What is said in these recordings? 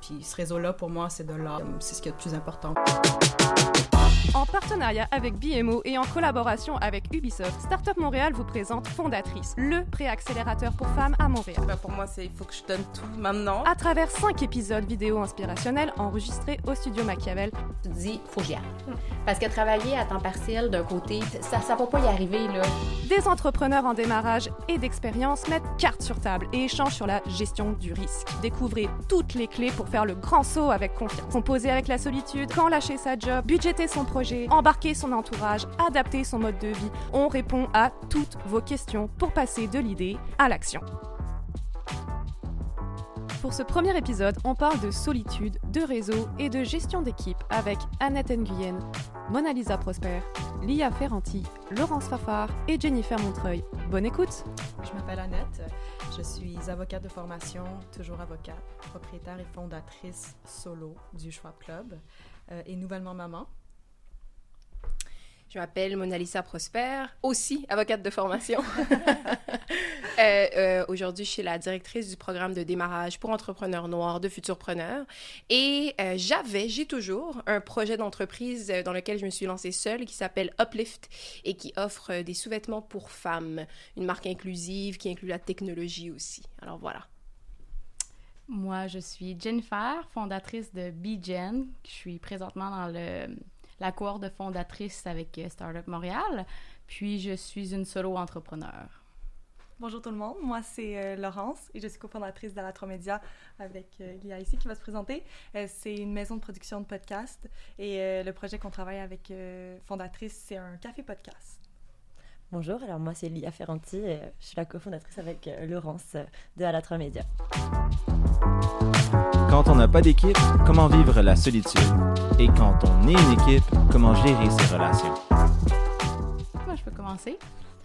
Puis ce réseau-là, pour moi, c'est de là. C'est ce qui est le plus important. En partenariat avec BMO et en collaboration avec Ubisoft, Startup Montréal vous présente Fondatrice, le préaccélérateur pour femmes à Montréal. Ben pour moi, c'est il faut que je donne tout maintenant. À travers cinq épisodes vidéo inspirationnels enregistrés au studio Machiavel. Tu te dis, faut que j'y aille. Parce que travailler à temps partiel d'un côté, ça, ça va pas y arriver, là. Des entrepreneurs en démarrage et d'expérience mettent carte sur table et échangent sur la gestion du risque. Découvrez toutes les clés pour faire le grand saut avec confiance. Composer avec la solitude, quand lâcher sa job, budgéter son projet embarquer son entourage, adapter son mode de vie. On répond à toutes vos questions pour passer de l'idée à l'action. Pour ce premier épisode, on parle de solitude, de réseau et de gestion d'équipe avec Annette Nguyen, Mona Lisa Prosper, Lia Ferranti, Laurence Fafard et Jennifer Montreuil. Bonne écoute! Je m'appelle Annette, je suis avocate de formation, toujours avocate, propriétaire et fondatrice solo du Schwab Club euh, et nouvellement maman. Je m'appelle Monalisa Prosper, aussi avocate de formation. euh, euh, Aujourd'hui, je suis la directrice du programme de démarrage pour entrepreneurs noirs de futurpreneurs. Et euh, j'avais, j'ai toujours un projet d'entreprise dans lequel je me suis lancée seule qui s'appelle Uplift et qui offre des sous-vêtements pour femmes, une marque inclusive qui inclut la technologie aussi. Alors voilà. Moi, je suis Jennifer, fondatrice de BeGen. Je suis présentement dans le la cohorte de fondatrice avec euh, Startup Montréal. Puis je suis une solo entrepreneur. Bonjour tout le monde, moi c'est euh, Laurence et je suis cofondatrice d'Alatromédia avec euh, Lia ici qui va se présenter. c'est une maison de production de podcasts et le projet qu'on travaille avec fondatrice, c'est un café podcast. Bonjour, alors moi c'est Lia Ferranti et je suis la cofondatrice avec Laurence de Alatromédia. Quand on n'a pas d'équipe, comment vivre la solitude? Et quand on est une équipe, comment gérer ses relations? Moi, je peux commencer?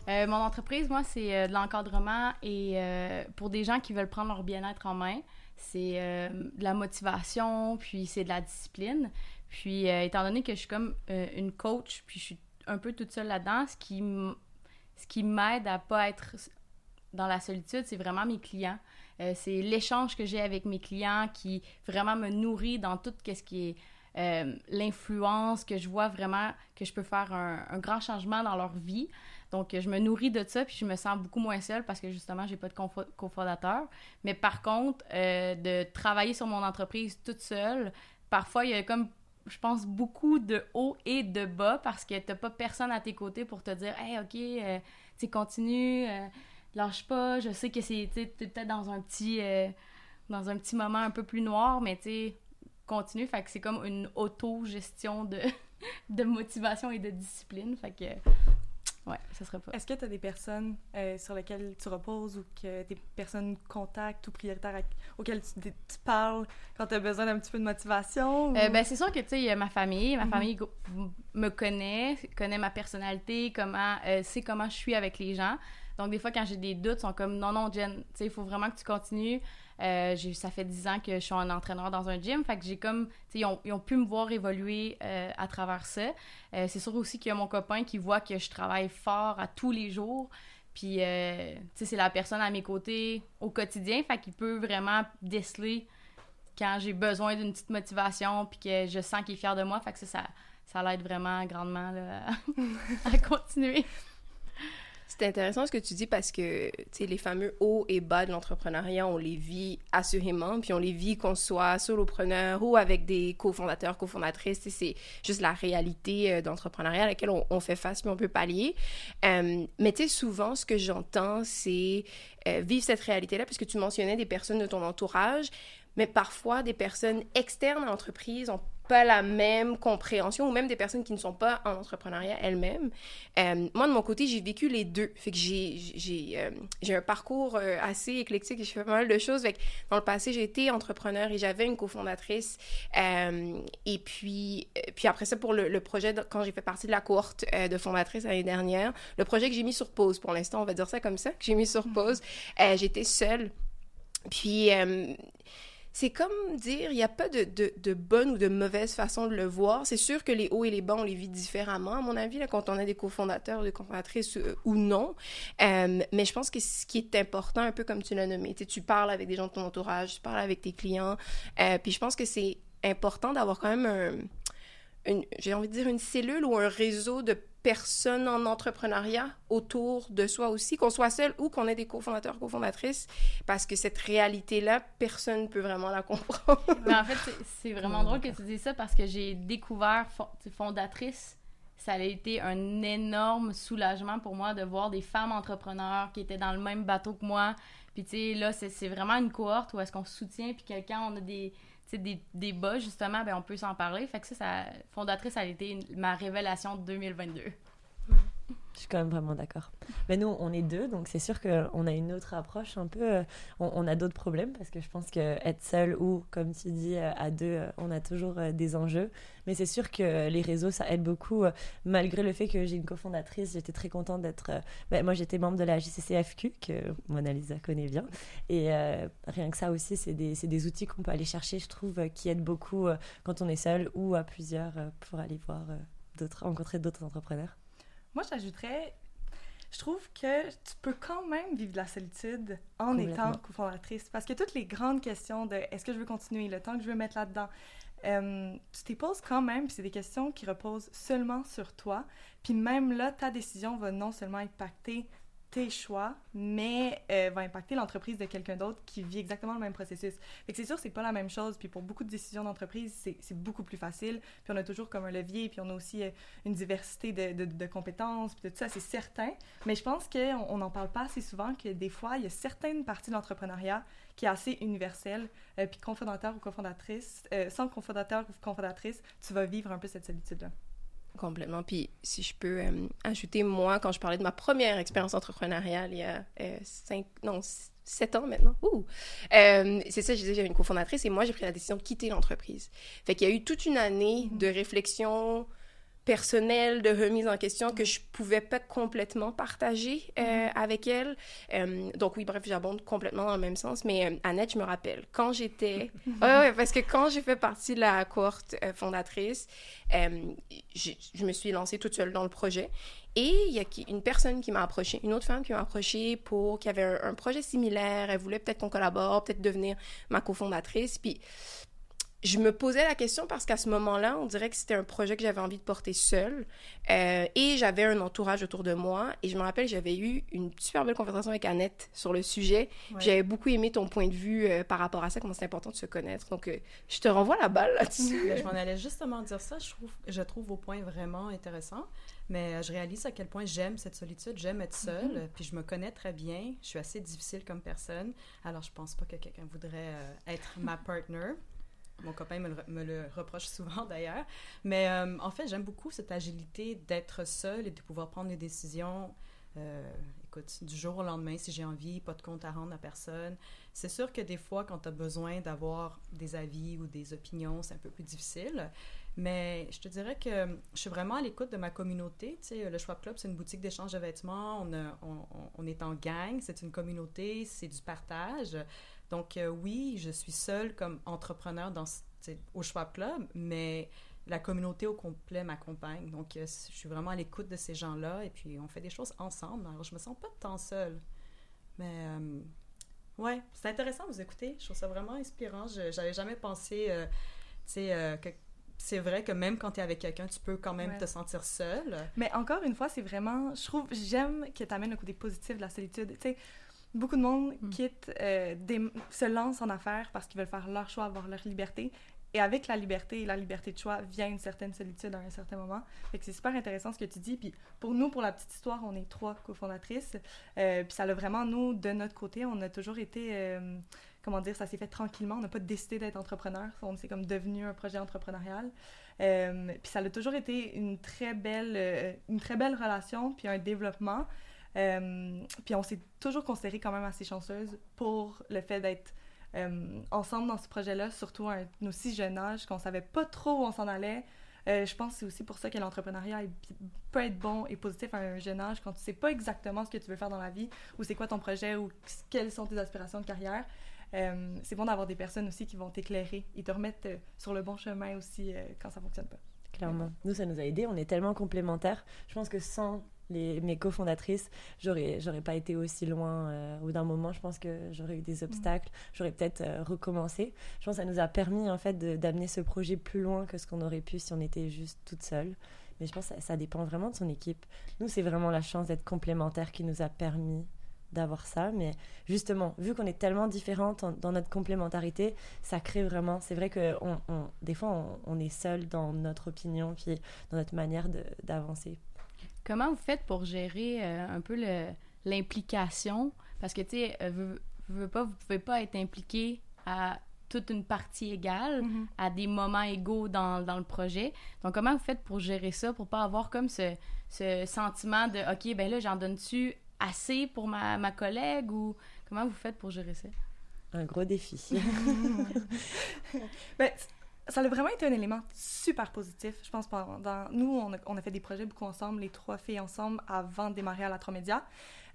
Euh, mon entreprise, moi, c'est euh, de l'encadrement et euh, pour des gens qui veulent prendre leur bien-être en main, c'est de la motivation, puis c'est de la discipline. Puis, étant donné que je suis comme une coach, puis je suis un peu toute seule là-dedans, ce qui m'aide à pas être dans la solitude, c'est vraiment mes clients. Euh, c'est l'échange que j'ai avec mes clients qui vraiment me nourrit dans tout ce qui est euh, l'influence, que je vois vraiment que je peux faire un, grand changement dans leur vie. Donc, je me nourris de ça, puis je me sens beaucoup moins seule parce que justement, j'ai pas de cofondateur. Mais par contre, euh, de travailler sur mon entreprise toute seule, parfois, il y a comme je pense, beaucoup de haut et de bas parce que t'as pas personne à tes côtés pour te dire, hey, OK, tu continue, lâche pas. Je sais que c'est peut-être dans un petit euh, dans un petit moment un peu plus noir, mais tu continue. Fait que c'est comme une auto-gestion de, de motivation et de discipline. Fait que ouais, ça serait pas. Est-ce que tu as des personnes euh, sur lesquelles tu reposes ou que des personnes contact ou prioritaires auxquelles tu, parles quand tu as besoin d'un petit peu de motivation? Euh, ben, c'est sûr que, tu sais, ma famille. Ma mm-hmm. famille me connaît, connaît ma personnalité, comment, sait comment je suis avec les gens. Donc, des fois, quand j'ai des doutes, ils sont comme non, non, Jen, il faut vraiment que tu continues. Euh, ça fait 10 ans que je suis un entraîneur dans un gym. Fait que j'ai comme, ils ont, ils ont, pu me voir évoluer euh, à travers ça. Euh, c'est sûr aussi qu'il y a mon copain qui voit que je travaille fort à tous les jours. Puis, c'est la personne à mes côtés au quotidien. Fait qu'il peut vraiment déceler quand j'ai besoin d'une petite motivation puis que je sens qu'il est fier de moi. Fait que ça, ça, l'aide vraiment grandement à continuer. C'est intéressant ce que tu dis parce que les fameux hauts et bas de l'entrepreneuriat, on les vit assurément, puis on les vit qu'on soit solopreneur ou avec des cofondateurs, cofondatrices. C'est juste la réalité euh, d'entrepreneuriat à laquelle on, fait face, puis on peut pallier. Euh, mais tu sais, souvent, ce que j'entends, c'est euh, vivre cette réalité-là, puisque tu mentionnais des personnes de ton entourage, mais parfois des personnes externes à l'entreprise ont pas la même compréhension ou même des personnes qui ne sont pas en entrepreneuriat elles-mêmes. Euh, moi, de mon côté, j'ai vécu les deux. Fait que j'ai, j'ai, euh, j'ai un parcours euh, assez éclectique et je fais pas mal de choses. Fait que dans le passé, j'ai été entrepreneur et j'avais une cofondatrice. et puis, puis après ça, pour le, le projet, quand j'ai fait partie de la cohorte de fondatrice l'année dernière, le projet que j'ai mis sur pause pour l'instant, on va dire ça comme ça, que j'ai mis sur pause, j'étais seule. Puis c'est comme dire, il n'y a pas de, de, de, bonne ou de mauvaise façon de le voir. C'est sûr que les hauts et les bas, on les vit différemment, à mon avis, quand on a des cofondateurs, des cofondatrices euh, ou non. Euh, mais je pense que ce qui est important, un peu comme tu l'as nommé, tu parles avec des gens de ton entourage, tu parles avec tes clients. Euh, puis je pense que c'est important d'avoir quand même un, j'ai envie de dire une cellule ou un réseau de personnes en entrepreneuriat autour de soi aussi, qu'on soit seul ou qu'on ait des cofondateurs, cofondatrices, parce que cette réalité-là, personne ne peut vraiment la comprendre. Mais en fait, c'est vraiment drôle que tu dises ça parce que j'ai découvert fondatrice. Ça a été un énorme soulagement pour moi de voir des femmes entrepreneurs qui étaient dans le même bateau que moi. Puis, tu sais, là, c'est vraiment une cohorte où est-ce qu'on se soutient, puis quelqu'un, on a des, des, des bas, justement, ben, on peut s'en parler. Fait que ça, fondatrice, ça a été ma révélation de 2022. Je suis quand même vraiment d'accord. Mais nous, on est deux, donc c'est sûr qu'on a une autre approche un peu. Euh, on, a d'autres problèmes parce que je pense qu'être seul ou, comme tu dis, euh, à deux, euh, on a toujours des enjeux. Mais c'est sûr que les réseaux, ça aide beaucoup. Malgré le fait que j'ai une cofondatrice, j'étais très contente d'être. Ben, moi, j'étais membre de la JCCFQ, que Mona Lisa connaît bien. Et rien que ça aussi, c'est des, des, outils qu'on peut aller chercher, je trouve, qui aident beaucoup quand on est seul ou à plusieurs pour aller voir d'autres, rencontrer d'autres entrepreneurs. Moi, j'ajouterais, je trouve que tu peux quand même vivre de la solitude en étant cofondatrice. Parce que toutes les grandes questions de est-ce que je veux continuer, le temps que je veux mettre là-dedans, euh, tu t'y poses quand même, puis c'est des questions qui reposent seulement sur toi. Puis même là, ta décision va non seulement impacter tes choix, mais euh, va impacter l'entreprise de quelqu'un d'autre qui vit exactement le même processus. Fait que c'est sûr, c'est pas la même chose. Puis pour beaucoup de décisions d'entreprise, c'est beaucoup plus facile. Puis on a toujours comme un levier, puis on a aussi euh, une diversité de, de, compétences, puis tout ça, c'est certain. Mais je pense qu'on n'en parle pas assez souvent que des fois, il y a certaines parties de l'entrepreneuriat qui est assez universelle. Euh, puis cofondateur ou cofondatrice, sans cofondateur ou cofondatrice, tu vas vivre un peu cette solitude-là. Complètement. Puis si je peux euh, ajouter, moi, quand je parlais de ma première expérience entrepreneuriale il y a euh, cinq, non, sept ans maintenant. Euh, c'est ça, je disais, j'avais une cofondatrice et moi, j'ai pris la décision de quitter l'entreprise. Fait qu'il y a eu toute une année mm-hmm. de réflexion, personnelle de remise en question que je pouvais pas complètement partager euh, mm-hmm. avec elle. Euh, donc oui, bref, j'abonde complètement dans le même sens. Mais euh, Annette, je me rappelle, quand j'étais... ouais, parce que quand j'ai fait partie de la cohorte fondatrice, je me suis lancée toute seule dans le projet. Et il y a une personne qui m'a approché, une autre femme qui m'a approché pour... qui avait un, un projet similaire. Elle voulait peut-être qu'on collabore, peut-être devenir ma cofondatrice. Puis je me posais la question parce qu'à ce moment-là, on dirait que c'était un projet que j'avais envie de porter seul. Euh, et j'avais un entourage autour de moi. Et je me rappelle, j'avais eu une super belle conversation avec Annette sur le sujet. J'avais beaucoup aimé ton point de vue euh, par rapport à ça, comment c'est important de se connaître. Donc, euh, je te renvoie la balle là-dessus. Je m'en allais justement dire ça. Je trouve, je trouve vos points vraiment intéressants. Mais je réalise à quel point j'aime cette solitude, j'aime être seule, mm-hmm. puis je me connais très bien. Je suis assez difficile comme personne. Alors, je pense pas que quelqu'un voudrait être ma partner. Mon copain me le, reproche souvent d'ailleurs. Mais euh, en fait, j'aime beaucoup cette agilité d'être seul et de pouvoir prendre des décisions. Euh, écoute, du jour au lendemain, si j'ai envie, pas de compte à rendre à personne. C'est sûr que des fois, quand tu as besoin d'avoir des avis ou des opinions, c'est un peu plus difficile. Mais je te dirais que je suis vraiment à l'écoute de ma communauté. Tu sais, le Schwab Club, c'est une boutique d'échange de vêtements. On, est en gang, c'est une communauté, c'est du partage. Donc, euh, oui, je suis seule comme entrepreneur dans, au Schwab Club, mais la communauté au complet m'accompagne. Donc, euh, je suis vraiment à l'écoute de ces gens-là et puis on fait des choses ensemble. Alors, je me sens pas tant seule. Mais, euh, ouais, c'est intéressant de vous écouter. Je trouve ça vraiment inspirant. Je n'avais jamais pensé, tu sais, que c'est vrai que même quand tu es avec quelqu'un, tu peux quand même te sentir seule. Mais encore une fois, c'est vraiment, je trouve, j'aime que tu amènes le côté positif de la solitude. Tu sais, Beaucoup de monde mm. quitte, euh, se lance en affaires parce qu'ils veulent faire leur choix, avoir leur liberté. Et avec la liberté et la liberté de choix vient une certaine solitude à un certain moment. Fait que c'est super intéressant ce que tu dis. Puis pour nous, pour la petite histoire, on est trois cofondatrices. Euh, puis ça l'a vraiment, nous, de notre côté, on a toujours été, euh, comment dire, ça s'est fait tranquillement. On n'a pas décidé d'être entrepreneur. On s'est comme devenu un projet entrepreneurial. puis ça a toujours été une très belle, une très belle relation, puis un développement. Euh, puis on s'est toujours considéré quand même assez chanceuse pour le fait d'être euh, ensemble dans ce projet-là, surtout à un aussi jeune âge, qu'on savait pas trop où on s'en allait. Euh, je pense que c'est aussi pour ça que l'entrepreneuriat peut être bon et positif à un jeune âge quand tu sais pas exactement ce que tu veux faire dans la vie ou c'est quoi ton projet ou quelles sont tes aspirations de carrière. euh, c'est bon d'avoir des personnes aussi qui vont t'éclairer et te remettre sur le bon chemin aussi quand ça fonctionne pas. Clairement. Nous, ça nous a aidés. On est tellement complémentaires. Je pense que sans les, mes cofondatrices, j'aurais, j'aurais pas été aussi loin. Euh, au d'un moment, je pense que j'aurais eu des obstacles. J'aurais peut-être euh, recommencé. Je pense que ça nous a permis, en fait, d'amener ce projet plus loin que ce qu'on aurait pu si on était juste toute seule. Mais je pense que ça, ça dépend vraiment de son équipe. Nous, c'est vraiment la chance d'être complémentaires qui nous a permis d'avoir ça. Mais justement, vu qu'on est tellement différentes en- dans notre complémentarité, ça crée vraiment. C'est vrai que on, on- des fois, on, on est seul dans notre opinion puis dans notre manière d'avancer. Comment vous faites pour gérer euh, un peu le- l'implication? Parce que, tu sais, euh, veux- veux pas, vous pouvez pas être impliqué à toute une partie égale, à des moments égaux dans, dans le projet. Donc, comment vous faites pour gérer ça, pour pas avoir comme ce, ce sentiment de « OK, ben là, j'en donne-tu assez pour ma, ma collègue? » ou comment vous faites pour gérer ça? Un gros défi. Ben, ça a vraiment été un élément super positif, je pense. Pendant, nous, on a, fait des projets beaucoup ensemble, les trois filles ensemble, avant de démarrer à la Tromédia.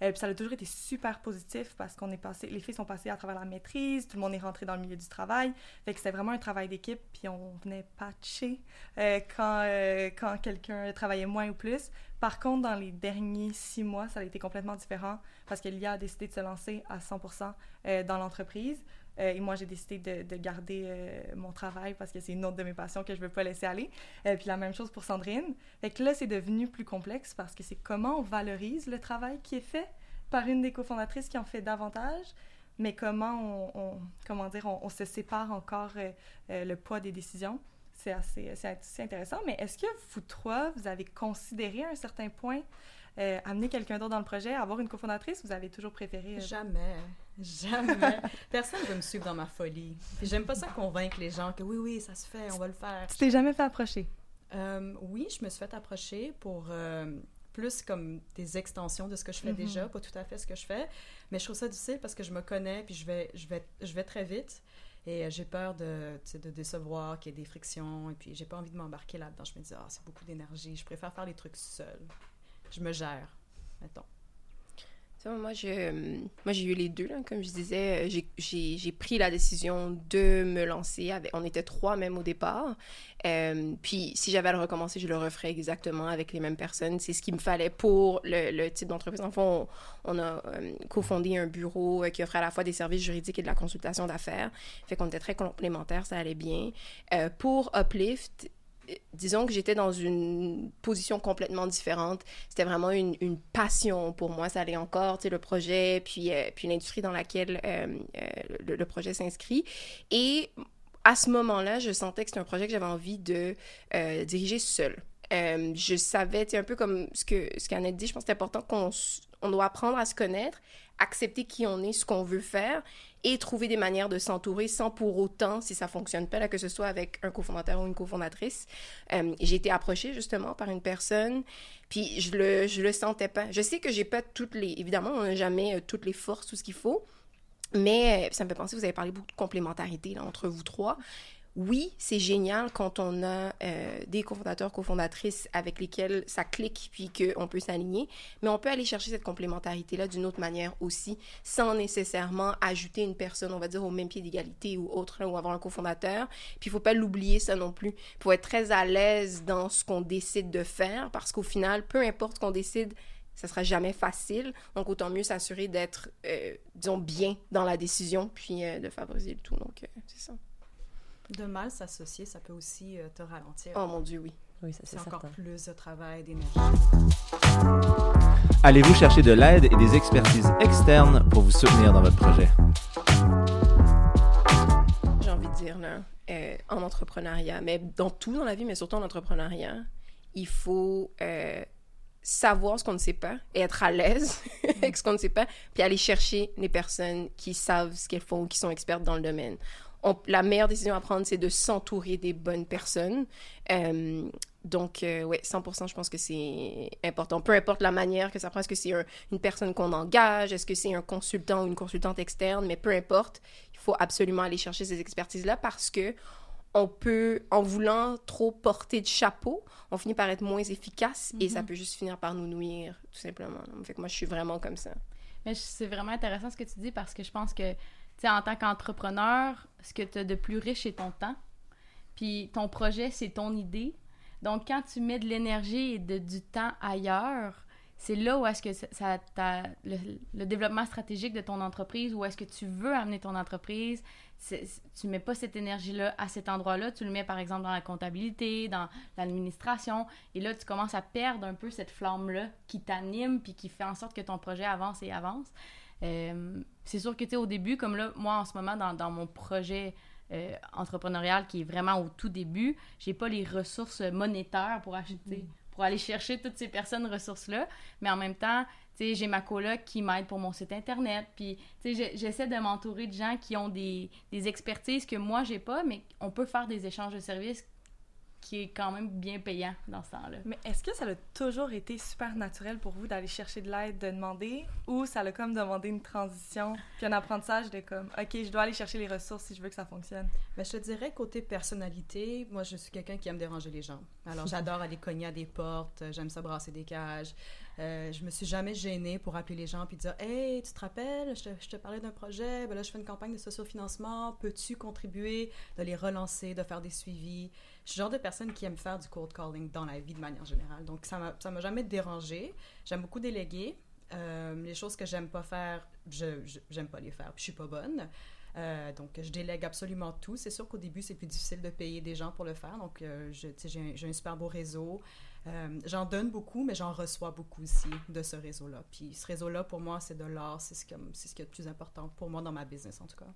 Euh, puis ça a toujours été super positif parce qu'on est passé, les filles sont passées à travers la maîtrise, tout le monde est rentré dans le milieu du travail. Fait que c'était vraiment un travail d'équipe, puis on venait patcher euh, quand, euh, quand quelqu'un travaillait moins ou plus. Par contre, dans les derniers six mois, ça a été complètement différent parce que Lia a décidé de se lancer à 100% euh, dans l'entreprise. Euh, et moi, j'ai décidé de, de garder euh, mon travail parce que c'est une autre de mes passions que je ne veux pas laisser aller. Euh, puis la même chose pour Sandrine. Fait que là, c'est devenu plus complexe parce que c'est comment on valorise le travail qui est fait par une des cofondatrices qui en fait davantage, mais comment on, comment dire, on, se sépare encore euh, le poids des décisions. C'est assez, assez intéressant. Mais est-ce que vous trois, vous avez considéré à un certain point euh, amener quelqu'un d'autre dans le projet, avoir une cofondatrice, vous avez toujours préféré... euh, Jamais. Jamais. Personne ne veut me suivre dans ma folie. J'aime pas ça convaincre les gens que oui, oui, ça se fait, on va le faire. Tu t'es jamais fait approcher? Euh, oui, je me suis fait approcher pour plus comme des extensions de ce que je fais Mhm. déjà, pas tout à fait ce que je fais, mais je trouve ça difficile parce que je me connais puis je vais, je vais, je vais très vite et j'ai peur de, de décevoir, qu'il y ait des frictions et puis j'ai pas envie de m'embarquer là-dedans. Je me dis ah c'est beaucoup d'énergie, je préfère faire les trucs seule. Je me gère, mettons. Moi, je, moi, j'ai eu les deux, là, comme je disais. J'ai- J'ai pris la décision de me lancer. On était trois même au départ. Euh, puis, si j'avais à le recommencer, je le referais exactement avec les mêmes personnes. C'est ce qu'il me fallait pour le, type d'entreprise. En fond, on, a euh, cofondé un bureau euh, qui offrait à la fois des services juridiques et de la consultation d'affaires. Fait qu'on était très complémentaires, ça allait bien. Euh, pour Uplift, euh, disons que j'étais dans une position complètement différente c'était vraiment une, passion pour moi. Ça allait encore, tu sais, le projet, puis, euh, puis l'industrie dans laquelle euh, euh, le, projet s'inscrit. Et à ce moment-là, je sentais que c'était un projet que j'avais envie de diriger seul. Euh, je savais, tu un peu comme ce que ce qu'Annette dit, je pense que c'est important qu'on on doit apprendre à se connaître, accepter qui on est, ce qu'on veut faire, et trouver des manières de s'entourer sans pour autant, si ça fonctionne pas, là, que ce soit avec un cofondateur ou une cofondatrice. Euh, j'ai été approchée justement par une personne, puis je le, je le sentais pas. Je sais que j'ai pas toutes les... Évidemment, on n'a jamais euh, toutes les forces, tout ce qu'il faut, mais euh, ça me fait penser, vous avez parlé beaucoup de complémentarité là, entre vous trois. Oui, c'est génial quand on a euh, des cofondateurs, cofondatrices avec lesquels ça clique puis qu'on peut s'aligner, mais on peut aller chercher cette complémentarité-là d'une autre manière aussi, sans nécessairement ajouter une personne, on va dire, au même pied d'égalité ou autre, là, ou avoir un cofondateur. Puis il faut pas l'oublier, ça non plus. Il faut être très à l'aise dans ce qu'on décide de faire, parce qu'au final, peu importe qu'on décide, ça sera jamais facile. Donc, autant mieux s'assurer d'être, euh, disons, bien dans la décision, puis euh, de favoriser le tout. Donc, c'est ça. De mal s'associer, ça peut aussi euh, te ralentir. Oh mon Dieu, oui. Oui, ça c'est encore plus de travail, d'énergie. Allez-vous chercher de l'aide et des expertises externes pour vous soutenir dans votre projet? j'ai envie de dire, là, euh, en entrepreneuriat, mais dans tout dans la vie, mais surtout en entrepreneuriat, il faut euh, savoir ce qu'on ne sait pas et être à l'aise avec ce qu'on ne sait pas, puis aller chercher les personnes qui savent ce qu'elles font ou qui sont expertes dans le domaine. On- la meilleure décision à prendre, c'est de s'entourer des bonnes personnes. Euh, donc, euh, ouais, 100%, je pense que c'est important. Peu importe la manière que ça prend, est-ce que c'est un- une personne qu'on engage, est-ce que c'est un consultant ou une consultante externe, mais peu importe, il faut absolument aller chercher ces expertises-là parce que on peut, en voulant trop porter de chapeau, on finit par être moins efficace et ça peut juste finir par nous nuire, tout simplement. Fait que moi, je suis vraiment comme ça. Mais c'est vraiment intéressant ce que tu dis parce que je pense que en tant qu'entrepreneur, ce que tu as de plus riche, c'est ton temps. Puis ton projet, c'est ton idée. Donc, quand tu mets de l'énergie et de, du temps ailleurs, c'est là où est-ce que ça, le, développement stratégique de ton entreprise, où est-ce que tu veux amener ton entreprise, tu mets pas cette énergie-là à cet endroit-là, tu le mets par exemple dans la comptabilité, dans l'administration, et là tu commences à perdre un peu cette flamme-là qui t'anime puis qui fait en sorte que ton projet avance et avance. Euh, c'est sûr que tu sais, au début, comme là, moi en ce moment, dans, dans mon projet euh, entrepreneurial qui est vraiment au tout début, j'ai pas les ressources monétaires pour acheter. Mm pour aller chercher toutes ces personnes ressources-là. Mais en même temps, tu sais, j'ai ma coloc qui m'aide pour mon site Internet. Puis, tu sais, j'essaie de m'entourer de gens qui ont des, des expertises que moi, j'ai pas, mais on peut faire des échanges de services qui est quand même bien payant dans ce temps-là. Mais est-ce que ça a toujours été super naturel pour vous d'aller chercher de l'aide, de demander, ou ça a comme demandé une transition, puis un apprentissage de comme, OK, je dois aller chercher les ressources si je veux que ça fonctionne? Mais je te dirais, côté personnalité, moi, je suis quelqu'un qui aime déranger les gens. Alors, j'adore aller cogner à des portes, j'aime ça brasser des cages. Euh, je me suis jamais gênée pour appeler les gens puis dire Hey, tu te rappelles, je te, parlais d'un projet, ben là, je fais une campagne de sociofinancement, peux-tu contribuer, de les relancer, de faire des suivis? Je suis le genre de personne qui aime faire du cold calling dans la vie de manière générale. Donc, ça ne m'a jamais dérangé. J'aime beaucoup déléguer. Euh, les choses que j'aime pas faire, je j'aime pas les faire, puis je suis pas bonne. Euh, donc, je délègue absolument tout. C'est sûr qu'au début, c'est plus difficile de payer des gens pour le faire. Donc, euh, j'ai un, super beau réseau. Euh, j'en donne beaucoup, mais j'en reçois beaucoup aussi de ce réseau-là. Puis ce réseau-là, pour moi, c'est de l'art. C'est ce, ce qui est le plus important pour moi dans ma business, en tout cas.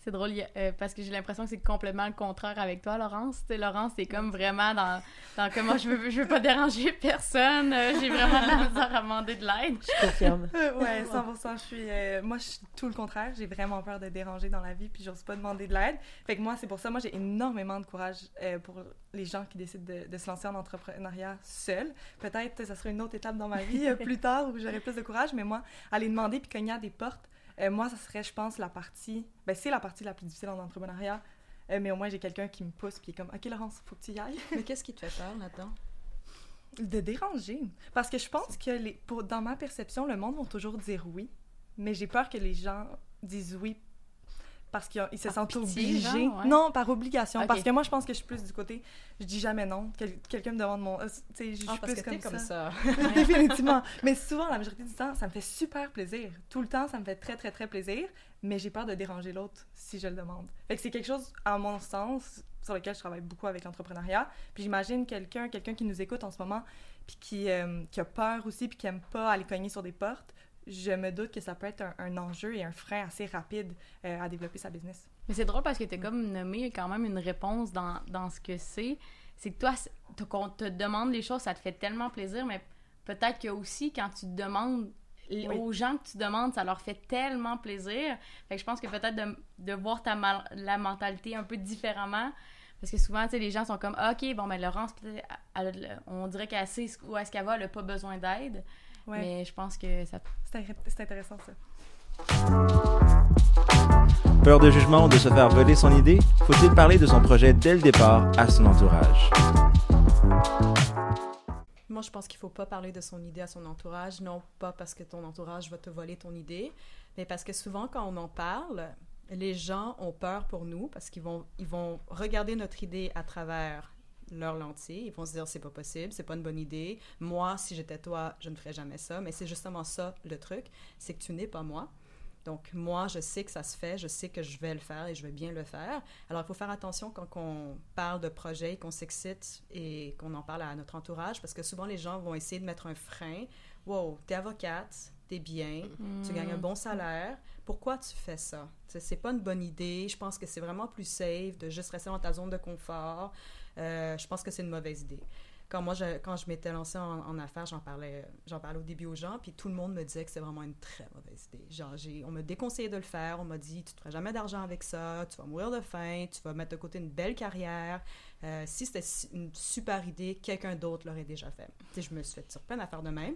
C'est drôle euh, parce que j'ai l'impression que c'est complètement le contraire avec toi, Laurence. sais, Laurence, c'est comme vraiment dans, dans comment je veux, je veux pas déranger personne. Euh, j'ai vraiment la misère à demander de l'aide. Je confirme. ouais, 100%. Je suis, euh, moi, je suis tout le contraire. J'ai vraiment peur de déranger dans la vie, puis j'ose pas demander de l'aide. Fait que moi, c'est pour ça, moi, j'ai énormément de courage pour les gens qui décident de, de, se lancer en entrepreneuriat seul. Peut-être ça serait une autre étape dans ma vie plus tard où j'aurais plus de courage, mais moi, aller demander puis cogner à des portes, euh, moi, ça serait, je pense, la partie. Ben, c'est la partie la plus difficile en entrepreneuriat. Euh, mais au moins, j'ai quelqu'un qui me pousse puis comme, OK, Laurence, faut que tu y ailles. mais qu'est-ce qui te fait peur là-dedans? De déranger. Parce que je pense que, les, pour, dans ma perception, le monde va toujours dire oui. Mais j'ai peur que les gens disent oui parce qu'ils se sentent obligés. Non, par obligation. Parce que moi, je pense que je suis plus du côté, je dis jamais non. Quelqu'un me demande mon. Euh, tu sais, je suis ah, plus comme, comme, ça. Définitivement. Mais souvent, la majorité du temps, ça me fait super plaisir. Tout le temps, ça me fait très, très, très plaisir. Mais j'ai peur de déranger l'autre si je le demande. Fait que c'est quelque chose, à mon sens, sur lequel je travaille beaucoup avec l'entrepreneuriat. Puis j'imagine quelqu'un quelqu'un qui nous écoute en ce moment, puis qui, euh, qui a peur aussi, puis qui aime pas aller cogner sur des portes je me doute que ça peut être un, enjeu et un frein assez rapide euh, à développer sa business. Mais c'est drôle parce que tu as comme nommé quand même une réponse dans, dans ce que c'est. C'est que toi, quand on te demande les choses, ça te fait tellement plaisir, mais peut-être que aussi quand tu demandes aux gens que tu demandes, ça leur fait tellement plaisir. Fait que je pense que peut-être de, de, voir ta la mentalité un peu différemment. Parce que souvent, tu sais, les gens sont comme, OK, bon, ben Laurence, on dirait qu'elle sait où est-ce qu'elle va, elle n'a pas besoin d'aide. Mais je pense que ça. C'est intéressant, ça. Peur de jugement ou de se faire voler son idée? Faut-il parler de son projet dès le départ à son entourage? Moi, je pense qu'il faut pas parler de son idée à son entourage. Non, pas parce que ton entourage va te voler ton idée, mais parce que souvent, quand on en parle, les gens ont peur pour nous parce qu'ils vont, ils vont regarder notre idée à travers leur lentille. Ils vont se dire c'est pas possible, c'est pas une bonne idée. Moi, si j'étais toi, je ne ferais jamais ça. Mais c'est justement ça le truc, c'est que tu n'es pas moi. Donc moi, je sais que ça se fait, je sais que je vais le faire et je vais bien le faire. Alors il faut faire attention quand on parle de projet, qu'on s'excite et qu'on en parle à notre entourage, parce que souvent les gens vont essayer de mettre un frein. Wow, t'es avocate, t'es bien, tu gagnes un bon salaire. Pourquoi tu fais ça? C'est pas une bonne idée. Je pense que c'est vraiment plus safe de juste rester dans ta zone de confort. Euh, je pense que c'est une mauvaise idée. Quand moi, je, quand je m'étais lancée en, affaires, j'en parlais, j'en parlais au début aux gens, puis tout le monde me disait que c'est vraiment une très mauvaise idée. Genre, on m'a déconseillé de le faire, on m'a dit, tu ne feras jamais d'argent avec ça, tu vas mourir de faim, tu vas mettre de côté une belle carrière. Euh, si c'était une super idée, quelqu'un d'autre l'aurait déjà fait. sais, je me suis fait sur à faire de même.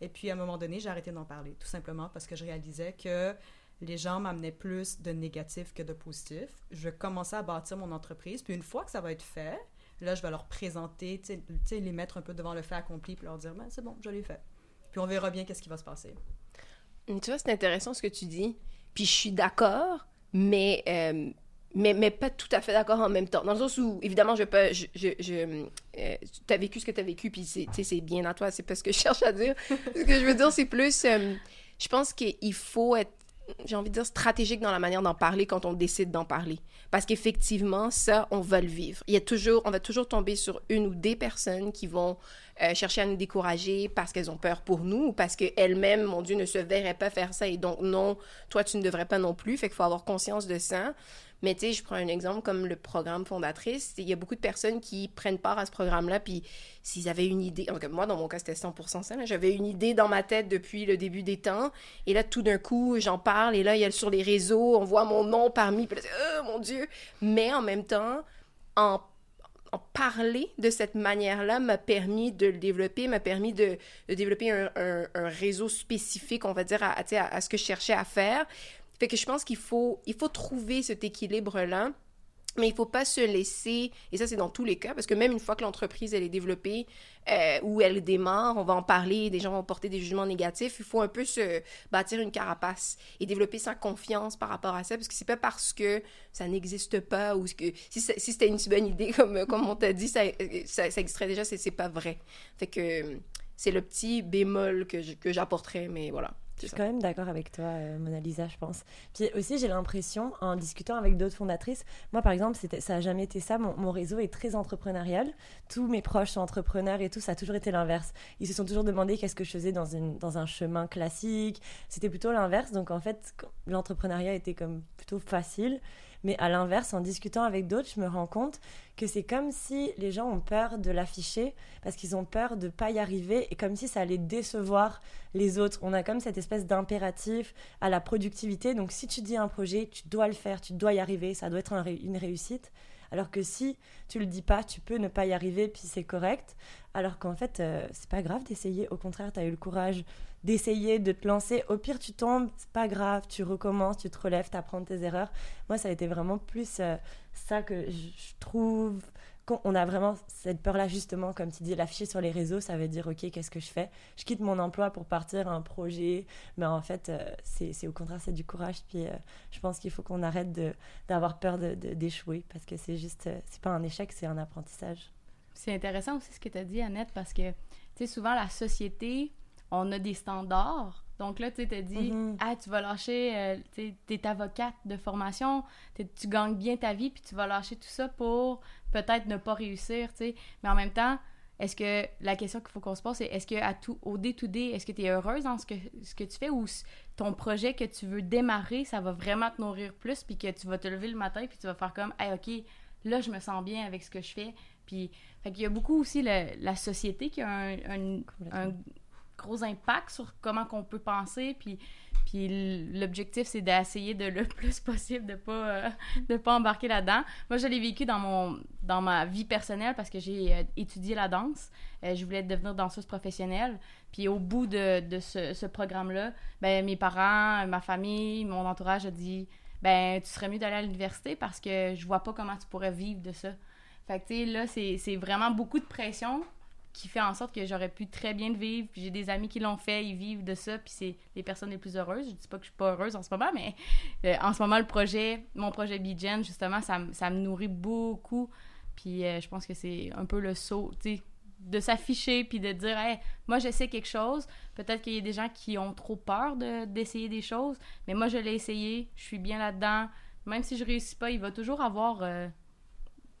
Et puis, à un moment donné, j'ai arrêté d'en parler, tout simplement parce que je réalisais que les gens m'amenaient plus de négatifs que de positifs. Je commençais à bâtir mon entreprise, puis une fois que ça va être fait, Là, je vais leur présenter, tu sais, les mettre un peu devant le fait accompli, puis leur dire, ben, c'est bon, je l'ai fait. Puis on verra bien qu'est-ce qui va se passer. Tu vois, c'est intéressant ce que tu dis. Puis je suis d'accord, mais, euh, mais, mais pas tout à fait d'accord en même temps. Dans le sens où, évidemment, je peux. Je, je, je euh, tu as vécu ce que tu as vécu, puis c'est bien à toi, c'est pas ce que je cherche à dire. ce que je veux dire, c'est plus. euh, je pense qu'il faut être, j'ai envie de dire, stratégique dans la manière d'en parler quand on décide d'en parler. Parce qu'effectivement, ça, on va le vivre. Il y a toujours, on va toujours tomber sur une ou des personnes qui vont euh, chercher à nous décourager parce qu'elles ont peur pour nous ou parce qu'elles-mêmes, mon Dieu, ne se verraient pas faire ça et donc non, toi, tu ne devrais pas non plus. Fait qu'il faut avoir conscience de ça. Mais tu sais, je prends un exemple comme le programme Fondatrice. Il y a beaucoup de personnes qui prennent part à ce programme-là, puis s'ils avaient une idée, en moi, dans mon cas, c'était 100% ça. J'avais une idée dans ma tête depuis le début des temps, et là, tout d'un coup, j'en parle, et là, il y a sur les réseaux, on voit mon nom parmi, puis oh mon Dieu! Mais en même temps, en en parler de cette manière-là m'a permis de le développer, m'a permis de, développer un, un- réseau spécifique, on va dire, à- à ce que je cherchais à faire. Fait que je pense qu'il faut, il faut trouver cet équilibre-là. Mais il faut pas se laisser, et ça c'est dans tous les cas, parce que même une fois que l'entreprise elle est développée euh, ou elle démarre, on va en parler, des gens vont porter des jugements négatifs, il faut un peu se bâtir une carapace et développer sa confiance par rapport à ça, parce que c'est pas parce que ça n'existe pas ou que si, si c'était une bonne idée comme, comme on t'a dit, ça, ça, existerait déjà, c'est pas vrai. Fait que c'est le petit bémol que je- que j'apporterais, mais voilà. Je suis quand même d'accord avec toi, euh, Mona Lisa, je pense. Puis aussi, j'ai l'impression, en discutant avec d'autres fondatrices, moi par exemple, ça a jamais été ça. Mon, mon réseau est très entrepreneurial. Tous mes proches sont entrepreneurs et tout. Ça a toujours été l'inverse. Ils se sont toujours demandé qu'est-ce que je faisais dans, une, dans un chemin classique. C'était plutôt l'inverse. Donc en fait, l'entrepreneuriat était comme plutôt facile. Mais à l'inverse, en discutant avec d'autres, je me rends compte que c'est comme si les gens ont peur de l'afficher parce qu'ils ont peur de pas y arriver et comme si ça allait décevoir les autres. On a comme cette espèce d'impératif à la productivité. Donc si tu dis un projet, tu dois le faire, tu dois y arriver, ça doit être une réussite. Alors que si tu le dis pas, tu peux ne pas y arriver, puis c'est correct. Alors qu'en fait, euh, c'est pas grave d'essayer. Au contraire, tu as eu le courage d'essayer, de te lancer. Au pire, tu tombes, c'est pas grave, tu recommences, tu te relèves, tu apprends tes erreurs. Moi, ça a été vraiment plus euh, ça que je trouve on a vraiment cette peur-là, justement, comme tu dis, l'afficher sur les réseaux, ça veut dire, OK, qu'est-ce que je fais? Je quitte mon emploi pour partir à un projet, mais en fait, euh, c'est au contraire, c'est du courage. Puis euh, je pense qu'il faut qu'on arrête d'avoir peur d'échouer, parce que c'est juste, euh, c'est pas un échec, c'est un apprentissage. C'est intéressant aussi ce que tu as dit, Annette, parce que, tu sais, souvent, la société, on a des standards. Donc là, tu t'as dit, Mhm. ah, tu vas lâcher, euh, tu t'es avocate de formation, t'es- tu gagnes bien ta vie, puis tu vas lâcher tout ça pour peut-être ne pas réussir, tu sais. Mais en même temps, est-ce que la question qu'il faut qu'on se pose, c'est est-ce que à tout, au day-to-day, est-ce que tu es heureuse dans ce que, ce que tu fais ou ton projet que tu veux démarrer, ça va vraiment te nourrir plus, puis que tu vas te lever le matin, puis tu vas faire comme, hey, OK, là, je me sens bien avec ce que je fais. Puis, fait qu'il y a beaucoup aussi le- la société qui a un, un- un gros impact sur comment qu'on peut penser. Puis, puis l'objectif, c'est d'essayer de le plus possible de pas, euh, pas embarquer là-dedans. Moi, je l'ai vécu dans, mon, dans ma vie personnelle parce que j'ai euh, étudié la danse. Euh, je voulais devenir danseuse professionnelle. Puis au bout de, de ce, programme-là, ben, mes parents, ma famille, mon entourage a dit ben tu serais mieux d'aller à l'université parce que je vois pas comment tu pourrais vivre de ça. Fait que, tu sais, là, c'est vraiment beaucoup de pression qui fait en sorte que j'aurais pu très bien le vivre. Puis j'ai des amis qui l'ont fait, ils vivent de ça, puis c'est les personnes les plus heureuses. Je dis pas que je suis pas heureuse en ce moment, mais euh, en ce moment, le projet, mon projet justement, ça, ça me nourrit beaucoup. Puis euh, je pense que c'est un peu le saut, tu sais, de s'afficher, puis de dire, moi, je sais quelque chose. Peut-être qu'il y a des gens qui ont trop peur de- d'essayer des choses, mais moi, je l'ai essayé, je suis bien là-dedans. Même si je réussis pas, il va toujours avoir... euh,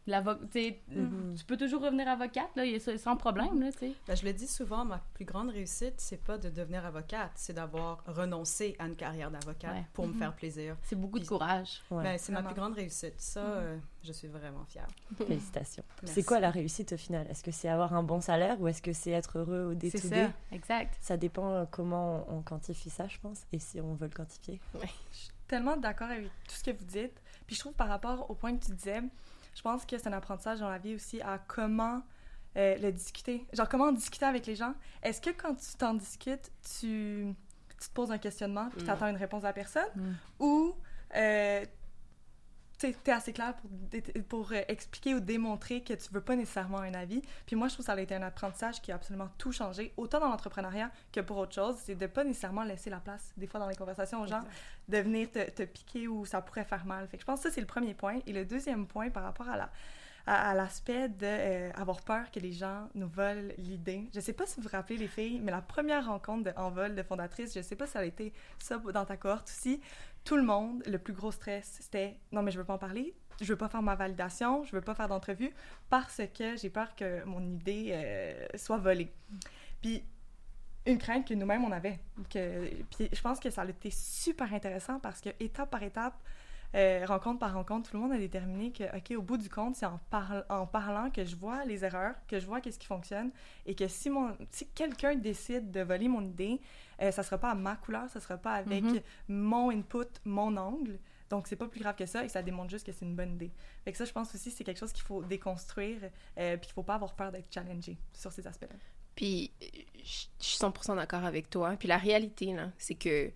l'avo- tu peux toujours revenir avocate, là, il y a- sans problème, là, tu sais. Ben, je le dis souvent, ma plus grande réussite, c'est pas de devenir avocate, c'est d'avoir renoncé à une carrière d'avocate Ouais. pour me Mhm. faire plaisir. C'est beaucoup de courage. Ouais. Ben, c'est ma plus grande réussite. Ça, euh, je suis vraiment fière. Félicitations. Merci. C'est quoi la réussite au final? Est-ce que c'est avoir un bon salaire ou est-ce que c'est être heureux au C'est day-to-day ça, exact. Ça dépend euh, comment on, quantifie ça, je pense, et si on veut le quantifier. tellement d'accord avec tout ce que vous dites. Puis je trouve par rapport au point que tu disais, je pense que c'est un apprentissage dans la vie aussi à comment euh, le discuter. Genre comment discuter avec les gens. Est-ce que quand tu t'en discutes, tu, tu te poses un questionnement puis Mm. tu attends une réponse de la personne? Mm. ou euh, tu es assez clair pour, pour euh, expliquer ou démontrer que tu veux pas nécessairement un avis. Puis moi, je trouve que ça a été un apprentissage qui a absolument tout changé, autant dans l'entrepreneuriat que pour autre chose. C'est de pas nécessairement laisser la place, des fois dans les conversations aux gens, de venir te, te, piquer ou ça pourrait faire mal. Fait que je pense que ça, c'est le premier point. Et le deuxième point par rapport à la à, l'aspect d'avoir euh, peur que les gens nous volent l'idée. Je sais pas si vous vous rappelez, les filles, mais la première rencontre de, en vol de fondatrice, je sais pas si ça a été ça dans ta cohorte aussi, tout le monde, le plus gros stress, c'était non, mais je veux pas en parler, je veux pas faire ma validation, je veux pas faire d'entrevue parce que j'ai peur que mon idée euh, soit volée. Puis, une crainte que nous-mêmes on avait. Puis je pense que ça a été super intéressant parce que étape par étape, euh, rencontre par rencontre, tout le monde a déterminé que, OK, au bout du compte, c'est en, en parlant que je vois les erreurs, que je vois qu'est-ce qui fonctionne, et que si, mon, si quelqu'un décide de voler mon idée, euh, ça sera pas à ma couleur, ça sera pas avec mm-hmm. mon input, mon angle. Donc, c'est pas plus grave que ça et ça démontre juste que c'est une bonne idée. Fait que ça, je pense aussi, c'est quelque chose qu'il faut déconstruire euh, puis qu'il faut pas avoir peur d'être challengé sur ces aspects-là. Puis, je suis 100% d'accord avec toi. Puis la réalité, là, c'est que